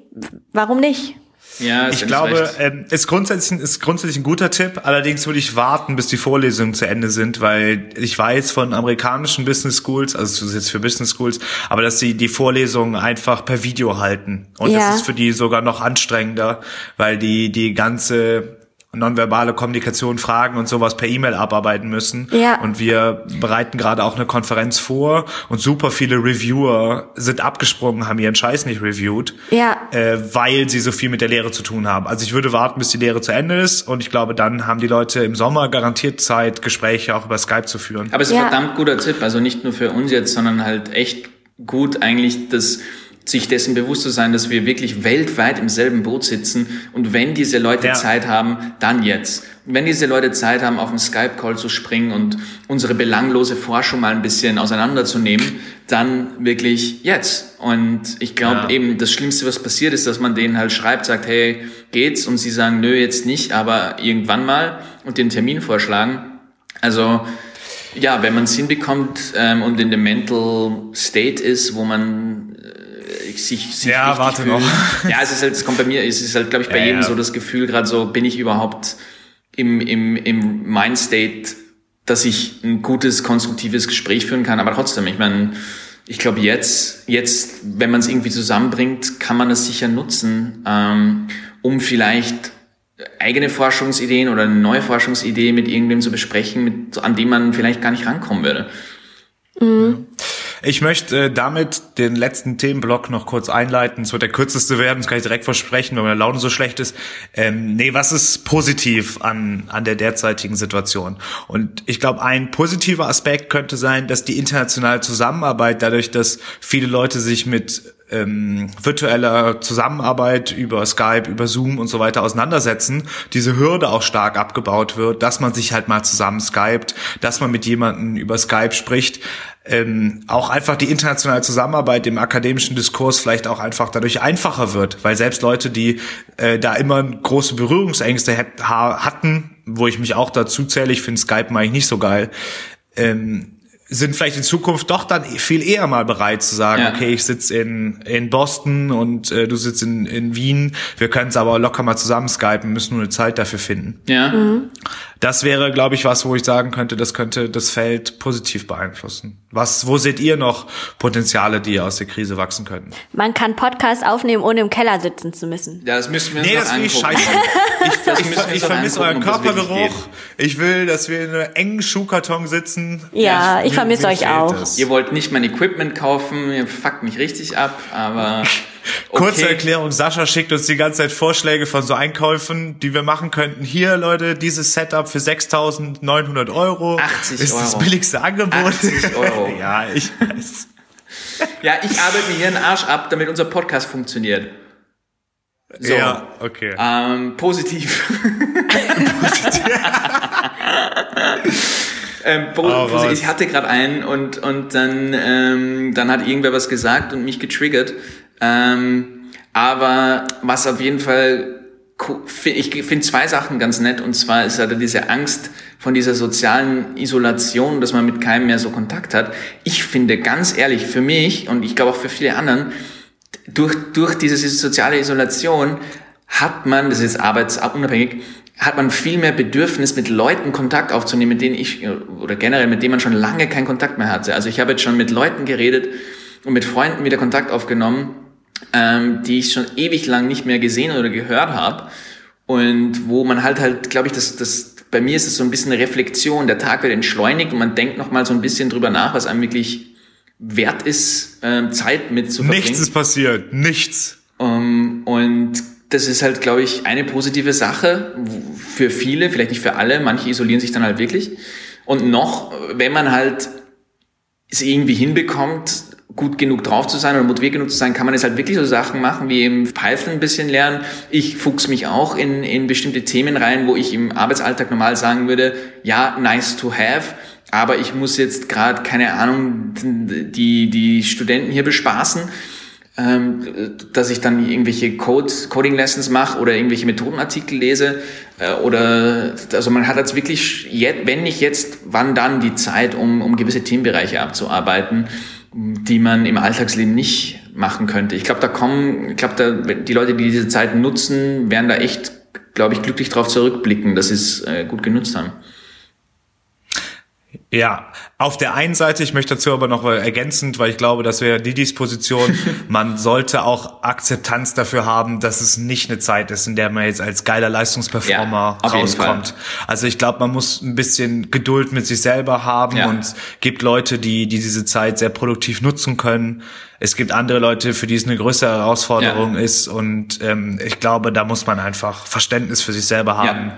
S3: warum nicht?
S1: Ja, ich glaube, ähm, ist grundsätzlich ist grundsätzlich ein guter Tipp. Allerdings würde ich warten, bis die Vorlesungen zu Ende sind, weil ich weiß von amerikanischen Business Schools, also das ist jetzt für Business Schools, aber dass sie die Vorlesungen einfach per Video halten und ja. das ist für die sogar noch anstrengender, weil die die ganze nonverbale Kommunikation, Fragen und sowas per E-Mail abarbeiten müssen. Ja. Und wir bereiten gerade auch eine Konferenz vor und super viele Reviewer sind abgesprungen, haben ihren Scheiß nicht reviewed, ja. äh, weil sie so viel mit der Lehre zu tun haben. Also ich würde warten, bis die Lehre zu Ende ist und ich glaube, dann haben die Leute im Sommer garantiert Zeit, Gespräche auch über Skype zu führen.
S2: Aber es ist ja. ein verdammt guter Tipp, also nicht nur für uns jetzt, sondern halt echt gut eigentlich das sich dessen bewusst zu sein, dass wir wirklich weltweit im selben Boot sitzen und wenn diese Leute ja. Zeit haben, dann jetzt. Wenn diese Leute Zeit haben, auf einen Skype-Call zu springen und unsere belanglose Forschung mal ein bisschen auseinanderzunehmen, dann wirklich jetzt. Und ich glaube ja. eben, das Schlimmste, was passiert ist, dass man denen halt schreibt, sagt, hey, geht's? Und sie sagen, nö, jetzt nicht, aber irgendwann mal und den Termin vorschlagen. Also ja, wenn man es hinbekommt ähm, und in dem Mental State ist, wo man sich, sich
S1: ja, warte fühlen. noch.
S2: Ja, es ist halt, es kommt bei mir, es ist halt, glaube ich, bei ja, jedem ja. so das Gefühl, gerade so, bin ich überhaupt im, im, im Mindstate, dass ich ein gutes, konstruktives Gespräch führen kann. Aber trotzdem, ich meine, ich glaube, jetzt, jetzt, wenn man es irgendwie zusammenbringt, kann man es sicher nutzen, ähm, um vielleicht eigene Forschungsideen oder eine neue Forschungsidee mit irgendwem zu besprechen, mit, an dem man vielleicht gar nicht rankommen würde.
S1: Mhm. Ich möchte äh, damit den letzten Themenblock noch kurz einleiten. Es wird der kürzeste werden, das kann ich direkt versprechen, weil meine Laune so schlecht ist. Ähm, nee, was ist positiv an, an der derzeitigen Situation? Und ich glaube, ein positiver Aspekt könnte sein, dass die internationale Zusammenarbeit, dadurch, dass viele Leute sich mit ähm, virtueller Zusammenarbeit über Skype, über Zoom und so weiter auseinandersetzen, diese Hürde auch stark abgebaut wird, dass man sich halt mal zusammen skypt, dass man mit jemandem über Skype spricht ähm, auch einfach die internationale Zusammenarbeit im akademischen Diskurs vielleicht auch einfach dadurch einfacher wird, weil selbst Leute, die äh, da immer große Berührungsängste hatten, wo ich mich auch dazu zähle, ich finde Skype eigentlich nicht so geil, ähm, sind vielleicht in Zukunft doch dann viel eher mal bereit zu sagen, ja. okay, ich sitze in, in Boston und äh, du sitzt in, in Wien, wir können es aber locker mal zusammen skypen, müssen nur eine Zeit dafür finden. Ja. Mhm. Das wäre, glaube ich, was, wo ich sagen könnte, das könnte das Feld positiv beeinflussen. Was, wo seht ihr noch Potenziale, die aus der Krise wachsen könnten?
S3: Man kann Podcasts aufnehmen, ohne im Keller sitzen zu müssen.
S2: Ja, das müssen wir uns
S1: Nee, das finde ich scheiße. Ich, ich, ich vermisse euren Körpergeruch. Ich will, dass wir in einem engen Schuhkarton sitzen.
S3: Ja, ich vermisse euch auch. Das.
S2: Ihr wollt nicht mein Equipment kaufen, ihr fuckt mich richtig ab, aber
S1: Okay. Kurze Erklärung, Sascha schickt uns die ganze Zeit Vorschläge von so Einkäufen, die wir machen könnten. Hier, Leute, dieses Setup für 6.900 Euro.
S2: 80
S1: ist
S2: Euro.
S1: das billigste Angebot.
S2: 80 Euro.
S1: ja, ich weiß.
S2: Ja, ich arbeite mir hier einen Arsch ab, damit unser Podcast funktioniert.
S1: So. Ja, okay.
S2: Ähm, positiv. positiv. ähm, oh, ich hatte gerade einen und, und dann, ähm, dann hat irgendwer was gesagt und mich getriggert. Ähm, aber was auf jeden Fall, ich finde zwei Sachen ganz nett. Und zwar ist halt diese Angst von dieser sozialen Isolation, dass man mit keinem mehr so Kontakt hat. Ich finde ganz ehrlich, für mich und ich glaube auch für viele anderen, durch, durch diese soziale Isolation hat man, das ist arbeitsunabhängig, hat man viel mehr Bedürfnis, mit Leuten Kontakt aufzunehmen, mit denen ich, oder generell, mit denen man schon lange keinen Kontakt mehr hatte. Also ich habe jetzt schon mit Leuten geredet und mit Freunden wieder Kontakt aufgenommen, ähm, die ich schon ewig lang nicht mehr gesehen oder gehört habe. Und wo man halt halt, glaube ich, das, das, bei mir ist es so ein bisschen eine Reflexion. Der Tag wird entschleunigt und man denkt noch mal so ein bisschen drüber nach, was einem wirklich wert ist, ähm, Zeit mit zu verbringen.
S1: Nichts ist passiert, nichts.
S2: Um, ähm, und das ist halt, glaube ich, eine positive Sache für viele, vielleicht nicht für alle. Manche isolieren sich dann halt wirklich. Und noch, wenn man halt es irgendwie hinbekommt, gut genug drauf zu sein oder motiviert genug zu sein, kann man jetzt halt wirklich so Sachen machen, wie eben Python ein bisschen lernen. Ich fuchs mich auch in, in bestimmte Themen rein, wo ich im Arbeitsalltag normal sagen würde, ja, nice to have, aber ich muss jetzt gerade, keine Ahnung, die, die Studenten hier bespaßen ähm, dass ich dann irgendwelche Code, Coding Lessons mache oder irgendwelche Methodenartikel lese äh, oder also man hat jetzt wirklich, wenn nicht jetzt, wann dann die Zeit, um, um gewisse Themenbereiche abzuarbeiten, die man im Alltagsleben nicht machen könnte. Ich glaube, da kommen, ich glaube, da, die Leute, die diese Zeit nutzen, werden da echt, glaube ich, glücklich drauf zurückblicken, dass sie es äh, gut genutzt haben.
S1: Ja, auf der einen Seite, ich möchte dazu aber noch ergänzend, weil ich glaube, das wäre die Disposition, man sollte auch Akzeptanz dafür haben, dass es nicht eine Zeit ist, in der man jetzt als geiler Leistungsperformer ja, rauskommt. Also ich glaube, man muss ein bisschen Geduld mit sich selber haben ja. und gibt Leute, die, die diese Zeit sehr produktiv nutzen können. Es gibt andere Leute, für die es eine größere Herausforderung ja. ist und ähm, ich glaube, da muss man einfach Verständnis für sich selber haben.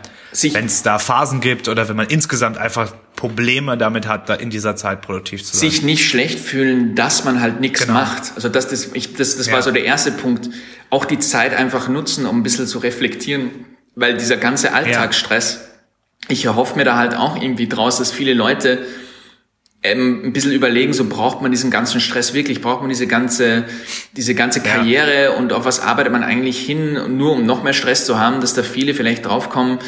S1: Wenn es da Phasen gibt oder wenn man insgesamt einfach Probleme damit hat, da in dieser Zeit produktiv zu
S2: sein. Sich nicht schlecht fühlen, dass man halt nichts genau. macht. Also das, das, ich, das, das ja. war so der erste Punkt. Auch die Zeit einfach nutzen, um ein bisschen zu reflektieren, weil dieser ganze Alltagsstress, ja. ich erhoffe mir da halt auch irgendwie draus, dass viele Leute ähm, ein bisschen überlegen, so braucht man diesen ganzen Stress wirklich, braucht man diese ganze, diese ganze Karriere ja. und auf was arbeitet man eigentlich hin, nur um noch mehr Stress zu haben, dass da viele vielleicht draufkommen,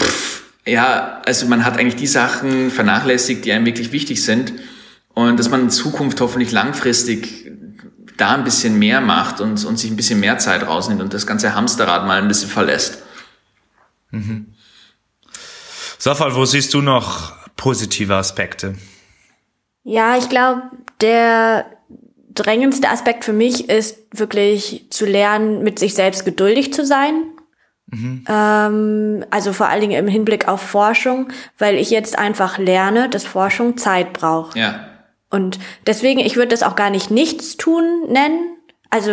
S2: pff, ja, also man hat eigentlich die Sachen vernachlässigt, die einem wirklich wichtig sind und dass man in Zukunft hoffentlich langfristig da ein bisschen mehr macht und, und sich ein bisschen mehr Zeit rausnimmt und das ganze Hamsterrad mal ein bisschen verlässt.
S1: Mhm. Safal, wo siehst du noch positive Aspekte?
S3: Ja, ich glaube, der drängendste Aspekt für mich ist wirklich zu lernen, mit sich selbst geduldig zu sein Mhm. Ähm, also vor allen Dingen im Hinblick auf Forschung, weil ich jetzt einfach lerne, dass Forschung Zeit braucht.
S2: Ja.
S3: Und deswegen, ich würde das auch gar nicht nichts tun nennen. Also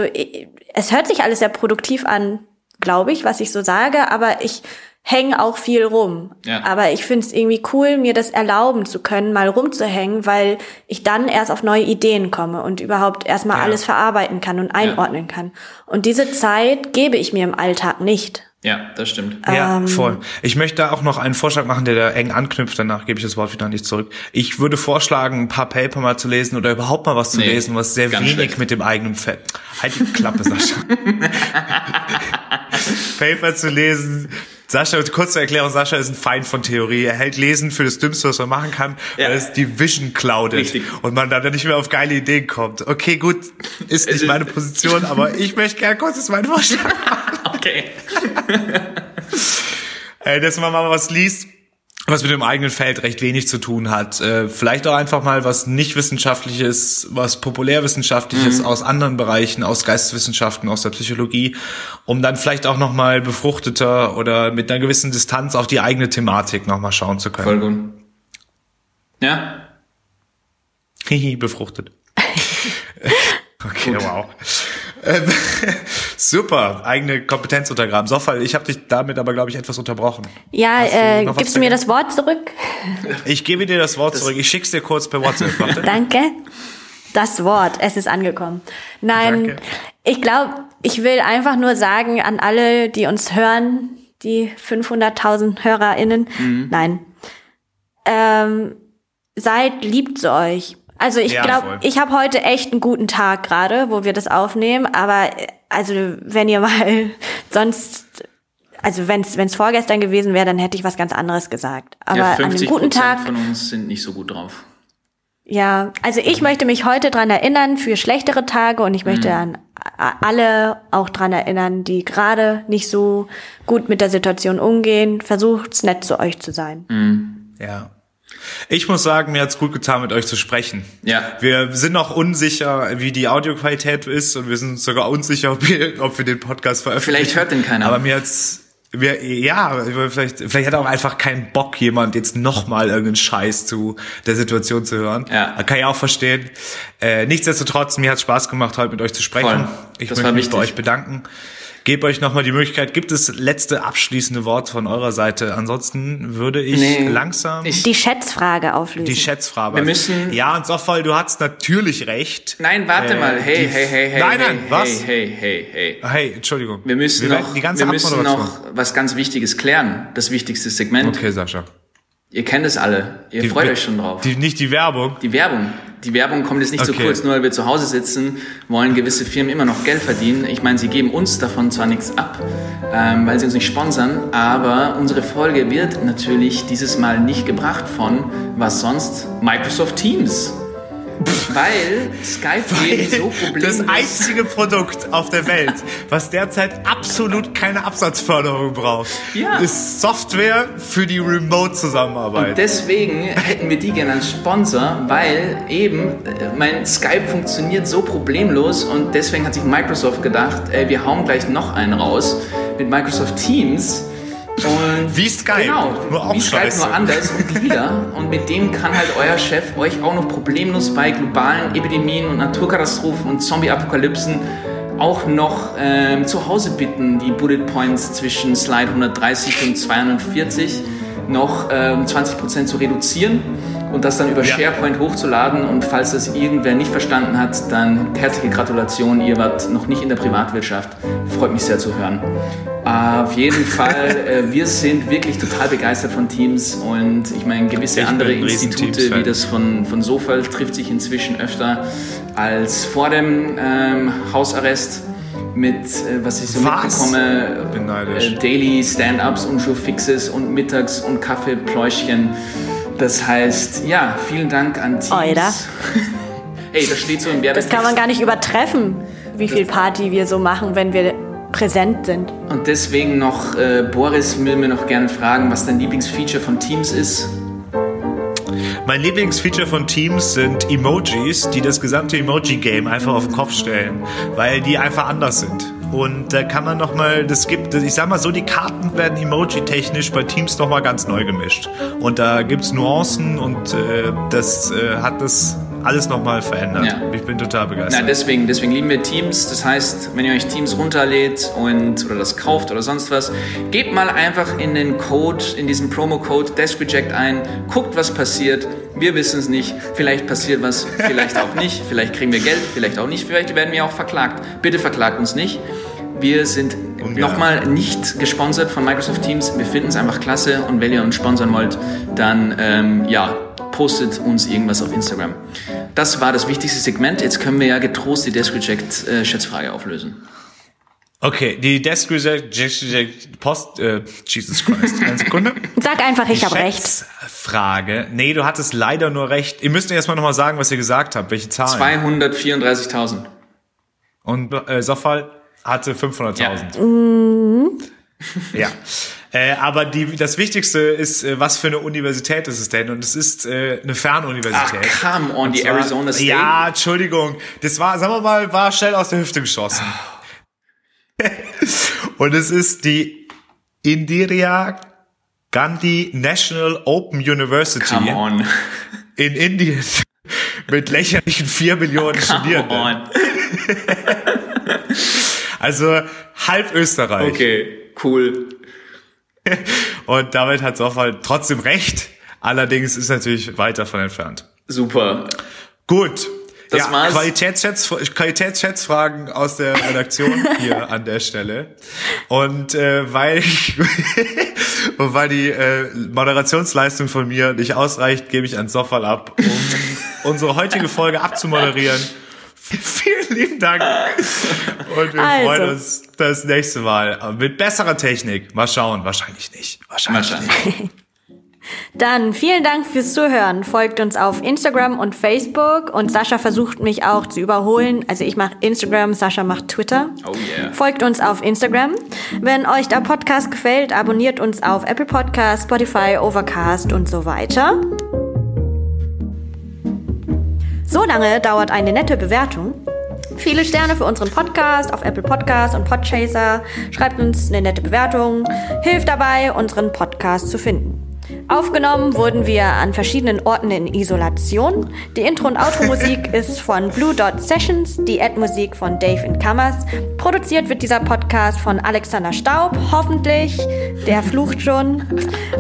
S3: es hört sich alles sehr produktiv an, glaube ich, was ich so sage, aber ich hänge auch viel rum. Ja. Aber ich finde es irgendwie cool, mir das erlauben zu können, mal rumzuhängen, weil ich dann erst auf neue Ideen komme und überhaupt erstmal ja. alles verarbeiten kann und einordnen ja. kann. Und diese Zeit gebe ich mir im Alltag nicht.
S2: Ja, das stimmt.
S1: Ja, ähm, voll. Ich möchte da auch noch einen Vorschlag machen, der da eng anknüpft. Danach gebe ich das Wort wieder an dich zurück. Ich würde vorschlagen, ein paar Paper mal zu lesen oder überhaupt mal was zu nee, lesen, was sehr wenig schlecht. mit dem eigenen Fett. Halt die Klappe, Sascha. Paper zu lesen. Sascha, kurze Erklärung, Sascha ist ein Feind von Theorie. Er hält Lesen für das Dümmste, was man machen kann, ja. weil es die Vision cloudet Richtig. und man dann nicht mehr auf geile Ideen kommt. Okay, gut, ist nicht meine Position, aber ich möchte gerne kurz jetzt meinen Vorschlag machen.
S2: Okay.
S1: äh, dass man mal was liest, was mit dem eigenen Feld recht wenig zu tun hat. Äh, vielleicht auch einfach mal was nicht wissenschaftliches, was populärwissenschaftliches mhm. aus anderen Bereichen, aus Geisteswissenschaften, aus der Psychologie, um dann vielleicht auch noch mal befruchteter oder mit einer gewissen Distanz auf die eigene Thematik noch mal schauen zu können.
S2: Voll gut. Ja.
S1: Hihi, befruchtet. okay, wow. Ähm, super, eigene Kompetenz untergraben. Soffal, ich habe dich damit aber, glaube ich, etwas unterbrochen.
S3: Ja, äh, gibst du mir das Wort zurück?
S1: Ich gebe dir das Wort zurück. Ich schick's dir kurz per WhatsApp. Warte.
S3: Danke. Das Wort, es ist angekommen. Nein, Danke. ich glaube, ich will einfach nur sagen an alle, die uns hören, die 500.000 HörerInnen, mhm. nein, ähm, seid lieb zu euch. Also ich ja, glaube, ich habe heute echt einen guten Tag gerade, wo wir das aufnehmen. Aber also wenn ihr mal sonst, also wenn es vorgestern gewesen wäre, dann hätte ich was ganz anderes gesagt. Aber ja, an einem guten Tag
S2: von uns sind nicht so gut drauf.
S3: Ja, also ich möchte mich heute dran erinnern für schlechtere Tage und ich möchte mhm. an alle auch dran erinnern, die gerade nicht so gut mit der Situation umgehen. Versucht's nett zu euch zu sein.
S1: Mhm. Ja. Ich muss sagen, mir hat's gut getan, mit euch zu sprechen.
S2: Ja.
S1: Wir sind noch unsicher, wie die Audioqualität ist und wir sind sogar unsicher, ob wir, ob wir den Podcast veröffentlichen.
S2: Vielleicht hört den keiner.
S1: Aber mir hat's wir, ja, vielleicht, vielleicht hat auch einfach keinen Bock, jemand jetzt nochmal irgendeinen Scheiß zu der Situation zu hören.
S2: Ja.
S1: Kann ich auch verstehen. Äh, nichtsdestotrotz, mir hat Spaß gemacht, heute mit euch zu sprechen. Voll. Ich das möchte mich bei euch bedanken. Gebe euch nochmal die Möglichkeit, gibt es letzte abschließende Wort von eurer Seite? Ansonsten würde ich
S2: Nee,
S1: langsam
S2: ich-
S3: Die Schätzfrage auflösen.
S1: die Schätzfrage.
S2: Wir müssen-
S1: ja, und Soffal, du hattest natürlich recht.
S2: Nein, warte
S1: Äh,
S2: mal. Hey, hey, hey, hey.
S1: Nein,
S2: hey,
S1: nein, was?
S2: Hey, hey, hey, hey.
S1: Hey, Entschuldigung.
S2: Wir müssen,
S1: werden
S2: noch,
S1: die ganze
S2: wir müssen noch was ganz Wichtiges klären. Das wichtigste Segment.
S1: Okay, Sascha.
S2: Ihr kennt es alle. Ihr
S1: Die-
S2: freut euch schon drauf.
S1: Die, nicht die Werbung.
S2: Die Werbung. Die Werbung kommt jetzt nicht so
S1: Okay.
S2: kurz, nur weil wir zu Hause sitzen, wollen gewisse Firmen immer noch Geld verdienen. Ich meine, sie geben uns davon zwar nichts ab, ähm, weil sie uns nicht sponsern, aber unsere Folge wird natürlich dieses Mal nicht gebracht von was sonst Microsoft Teams. Weil Skype eben so problemlos
S1: das einzige Produkt auf der Welt, was derzeit absolut keine Absatzförderung braucht,
S2: Ja.
S1: ist Software für die Remote-Zusammenarbeit.
S2: Deswegen hätten wir die gerne als Sponsor, weil eben äh, mein Skype funktioniert so problemlos und deswegen hat sich Microsoft gedacht, ey, wir hauen gleich noch einen raus mit Microsoft Teams. Und
S1: Wie Skype,
S2: genau,
S1: nur auch
S2: wie Skype nur anders und lila. Und mit dem kann halt euer Chef euch auch noch problemlos bei globalen Epidemien und Naturkatastrophen und Zombie-Apokalypsen auch noch ähm, zu Hause bitten, die Bullet Points zwischen Slide 130 und 240 noch ähm, 20% zu reduzieren und das dann über
S1: Ja.
S2: SharePoint hochzuladen. Und falls das irgendwer nicht verstanden hat, dann herzliche Gratulation, ihr wart noch nicht in der Privatwirtschaft. Freut mich sehr zu hören. Äh, auf jeden Fall, äh, wir sind wirklich total begeistert von Teams und ich meine, gewisse
S1: Ich
S2: andere Institute wie das von, von Sofal trifft sich inzwischen öfter als vor dem ähm, Hausarrest mit, äh, was ich so
S1: Was?
S2: mitbekomme,
S1: Bin neidisch.
S2: äh, Daily Stand-Ups und Showfixes und Mittags- und Kaffeepläuschchen. Das heißt, ja, vielen Dank an Teams.
S3: Oida.
S2: Ey, das steht so im Werbe.
S3: Das kann man gar nicht übertreffen, wie viel Party wir so machen, wenn wir präsent sind.
S2: Und deswegen noch, äh, Boris will mir noch gerne fragen, was dein Lieblingsfeature von Teams ist.
S1: Mein Lieblingsfeature von Teams sind Emojis, die das gesamte Emoji-Game einfach auf den Kopf stellen, weil die einfach anders sind. Und da kann man noch mal, das gibt, ich sag mal so, die Karten werden emoji-technisch bei Teams noch mal ganz neu gemischt. Und da gibt's Nuancen und äh, das äh, hat das alles noch mal verändert.
S2: Ja.
S1: Ich bin total begeistert.
S2: Na, deswegen, deswegen lieben wir Teams. Das heißt, wenn ihr euch Teams runterlädt und oder das kauft oder sonst was, gebt mal einfach in den Code, in diesen Promo-Code DeskReject ein, guckt, was passiert. Wir wissen es nicht. Vielleicht passiert was, vielleicht auch nicht. Vielleicht kriegen wir Geld, vielleicht auch nicht. Vielleicht werden wir auch verklagt. Bitte verklagt uns nicht. Wir sind nochmal nicht gesponsert von Microsoft Teams. Wir finden es einfach klasse und wenn ihr uns sponsern wollt, dann ähm, ja, postet uns irgendwas auf Instagram. Das war das wichtigste Segment. Jetzt können wir ja getrost die Desk Reject äh, Schätzfrage auflösen.
S1: Okay, die Desk Reject, Post, äh, Jesus Christ, eine Sekunde.
S3: Sag einfach, ich habe recht.
S1: Frage. Nee, du hattest leider nur recht. Ihr müsst erstmal nochmal sagen, was ihr gesagt habt, welche Zahlen.
S2: 234.000.
S1: Und äh, Sofal hatte 500.000.
S2: Ja.
S1: Ja. Äh, aber die, das Wichtigste ist, äh, was für eine Universität ist es denn? Und es ist äh, eine
S2: Ach,
S1: Fernuniversität.
S2: come on, die Arizona State.
S1: Ja, Entschuldigung. Das war, sagen wir mal, war schnell aus der Hüfte geschossen. Und es ist die Indira Gandhi National Open University
S2: Come on.
S1: in Indien mit lächerlichen vier Millionen
S2: Come
S1: Studierenden.
S2: on.
S1: Also halb Österreich.
S2: Okay, cool.
S1: Und damit hat Soffal trotzdem recht. Allerdings ist natürlich weit davon entfernt.
S2: Super.
S1: Gut.
S2: Das
S1: ja,
S2: war's.
S1: Qualitätsschätz, Qualitätsschätzfragen aus der Redaktion hier an der Stelle. Und äh, weil ich, und weil die äh, Moderationsleistung von mir nicht ausreicht, gebe ich an Soffal ab, um unsere heutige Folge abzumoderieren. Vielen lieben Dank. Und wir
S3: Also.
S1: freuen uns das nächste Mal mit besserer Technik. Mal schauen. Wahrscheinlich nicht. Wahrscheinlich.
S2: Wahrscheinlich.
S3: Dann vielen Dank fürs Zuhören. Folgt uns auf Instagram und Facebook und Sascha versucht mich auch zu überholen. Also ich mache Instagram, Sascha macht Twitter.
S2: Oh yeah.
S3: Folgt uns auf Instagram. Wenn euch der Podcast gefällt, abonniert uns auf Apple Podcast, Spotify, Overcast und so weiter. So lange dauert eine nette Bewertung. Viele Sterne für unseren Podcast auf Apple Podcast und Podchaser. Schreibt uns eine nette Bewertung. Hilft dabei, unseren Podcast zu finden. Aufgenommen wurden wir an verschiedenen Orten in Isolation. Die Intro- und Outro-Musik ist von Blue Dot Sessions, die Ad-Musik von Dave in Kammers. Produziert wird dieser Podcast von Alexander Staub, hoffentlich. Der flucht schon.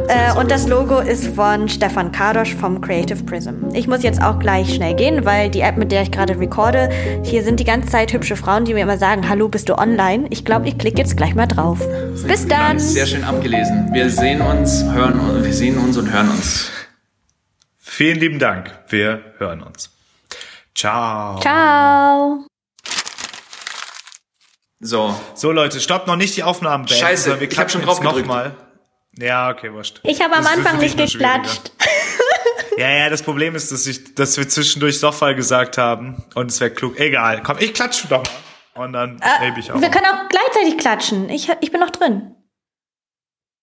S3: Äh, und das Logo ist von Stefan Kadosch vom Creative Prism. Ich muss jetzt auch gleich schnell gehen, weil die App, mit der ich gerade recorde, hier sind die ganze Zeit hübsche Frauen, die mir immer sagen, hallo, bist du online? Ich glaube, ich klicke jetzt gleich mal drauf. Bis dann.
S2: Sehr schön abgelesen. Wir sehen uns, hören und wir sehen uns und hören uns.
S1: Vielen lieben Dank. Wir hören uns. Ciao.
S3: Ciao.
S2: So.
S1: So Leute, stoppt noch nicht die Aufnahmen beenden.
S2: Scheiße,
S1: sondern wir
S2: ich hab
S1: klatschen
S2: schon drauf
S1: noch
S2: gedrückt.
S1: mal. Ja, okay, wurscht.
S3: Ich habe am
S1: Das
S3: Anfang nicht geklatscht.
S1: Ja, ja, das Problem ist, dass ich, dass wir zwischendurch Soffal gesagt haben und es wäre klug. Egal, komm, ich klatsche doch mal. Und dann
S3: Äh,
S1: ich auch.
S3: Wir können auch gleichzeitig klatschen. Ich, ich bin noch drin.